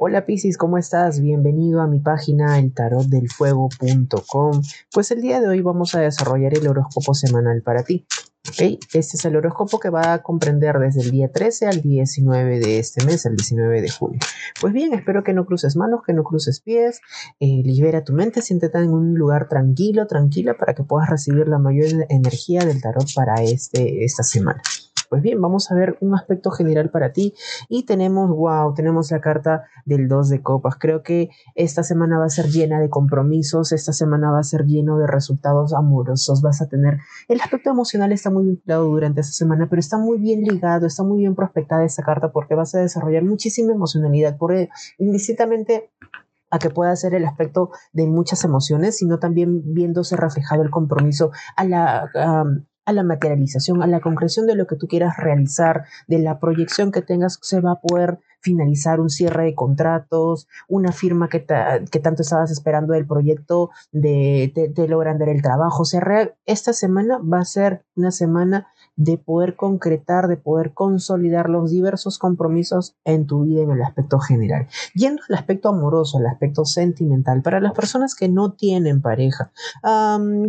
Hola Piscis, ¿cómo estás? Bienvenido a mi página eltarotdelfuego.com. Pues el día de hoy vamos a desarrollar el horóscopo semanal para ti. ¿ok? Este es el horóscopo que va a comprender desde el día 13 al 19 de este mes, el 19 de junio. Pues bien, espero que no cruces manos, que no cruces pies, eh, libera tu mente, siéntete en un lugar tranquilo, tranquila para que puedas recibir la mayor energía del tarot para este, esta semana. Pues bien, vamos a ver un aspecto general para ti. Y tenemos, wow, tenemos la carta del 2 de copas. Creo que esta semana va a ser llena de compromisos, esta semana va a ser lleno de resultados amorosos, vas a tener, el aspecto emocional está muy vinculado durante esta semana, pero está muy bien ligado, está muy bien prospectada esta carta porque vas a desarrollar muchísima emocionalidad, porque indistintamente a que pueda ser el aspecto de muchas emociones, sino también viéndose reflejado el compromiso a la, a la materialización, a la concreción de lo que tú quieras realizar, de la proyección que tengas, se va a poder finalizar un cierre de contratos, una firma que, que tanto estabas esperando del proyecto, de te, logran dar el trabajo. O esta semana va a ser una semana de poder concretar, de poder consolidar los diversos compromisos en tu vida en el aspecto general. Yendo al aspecto amoroso, al aspecto sentimental, para las personas que no tienen pareja,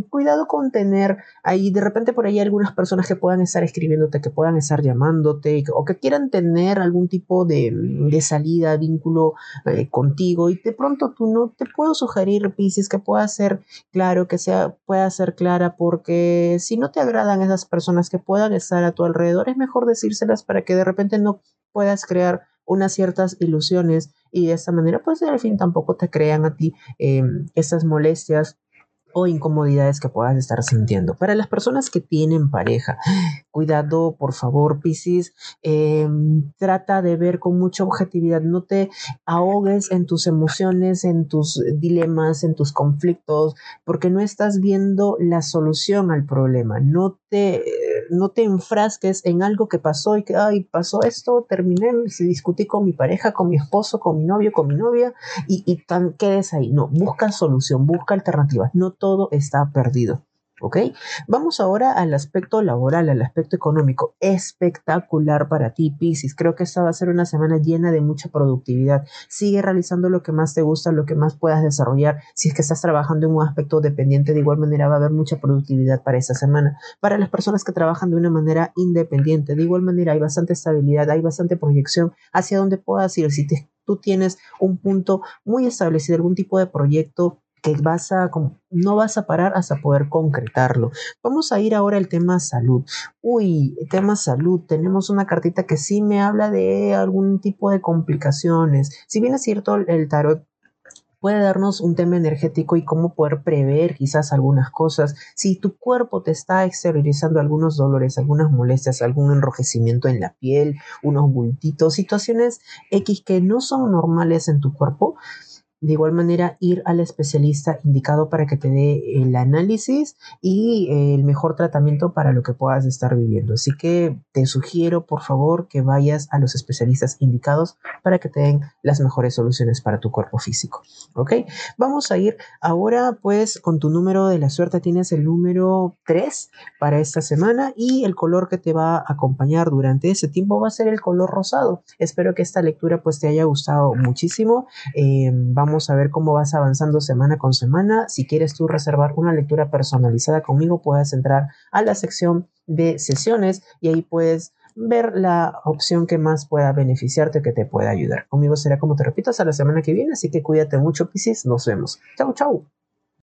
cuidado con tener ahí, de repente por ahí algunas personas que puedan estar escribiéndote, que puedan estar llamándote o que quieran tener algún tipo de, salida, vínculo eh, contigo y de pronto tú no te puedo sugerir, Pisces, que pueda ser claro, que sea, pueda ser clara, porque si no te agradan esas personas que puedan estar a tu alrededor, es mejor decírselas para que de repente no puedas crear unas ciertas ilusiones y de esta manera pues al fin tampoco te crean a ti eh, esas molestias incomodidades que puedas estar sintiendo. Para las personas que tienen pareja, cuidado, por favor, Piscis, em, trata de ver con mucha objetividad, no te ahogues en tus emociones, en tus dilemas, en tus conflictos, porque no estás viendo la solución al problema, no te no te enfrasques en algo que pasó y que, ay, pasó esto, terminé, discutí con mi pareja, con mi esposo, con mi novio, con mi novia, y, y tan, quedes ahí. No, busca solución, busca alternativas. No todo está perdido. ¿Ok? Vamos ahora al aspecto laboral, al aspecto económico. Espectacular para ti, Pisces. Creo que esta va a ser una semana llena de mucha productividad. Sigue realizando lo que más te gusta, lo que más puedas desarrollar. Si es que estás trabajando en un aspecto dependiente, de igual manera va a haber mucha productividad para esta semana. Para las personas que trabajan de una manera independiente, de igual manera hay bastante estabilidad, hay bastante proyección hacia donde puedas ir. Si tú tienes un punto muy establecido, algún tipo de proyecto que vas a, no vas a parar hasta poder concretarlo. Vamos a ir ahora al tema salud. Uy, tema salud, tenemos una cartita que sí me habla de algún tipo de complicaciones. Si bien es cierto, el tarot puede darnos un tema energético y cómo poder prever quizás algunas cosas. Si tu cuerpo te está exteriorizando algunos dolores, algunas molestias, algún enrojecimiento en la piel, unos bultitos, situaciones X que no son normales en tu cuerpo, de igual manera, ir al especialista indicado para que te dé el análisis y eh, el mejor tratamiento para lo que puedas estar viviendo. Así que te sugiero, por favor, que vayas a los especialistas indicados para que te den las mejores soluciones para tu cuerpo físico. ¿Ok? Vamos a ir ahora, pues, con tu número de la suerte. Tienes el número 3 para esta semana y el color que te va a acompañar durante ese tiempo va a ser el color rosado. Espero que esta lectura, pues, te haya gustado muchísimo. Eh, vamos Vamos a ver cómo vas avanzando semana con semana. Si quieres tú reservar una lectura personalizada conmigo, puedes entrar a la sección de sesiones y ahí puedes ver la opción que más pueda beneficiarte, que te pueda ayudar. Conmigo será como te repito hasta la semana que viene, así que cuídate mucho, Piscis. Nos vemos. Chau, chau.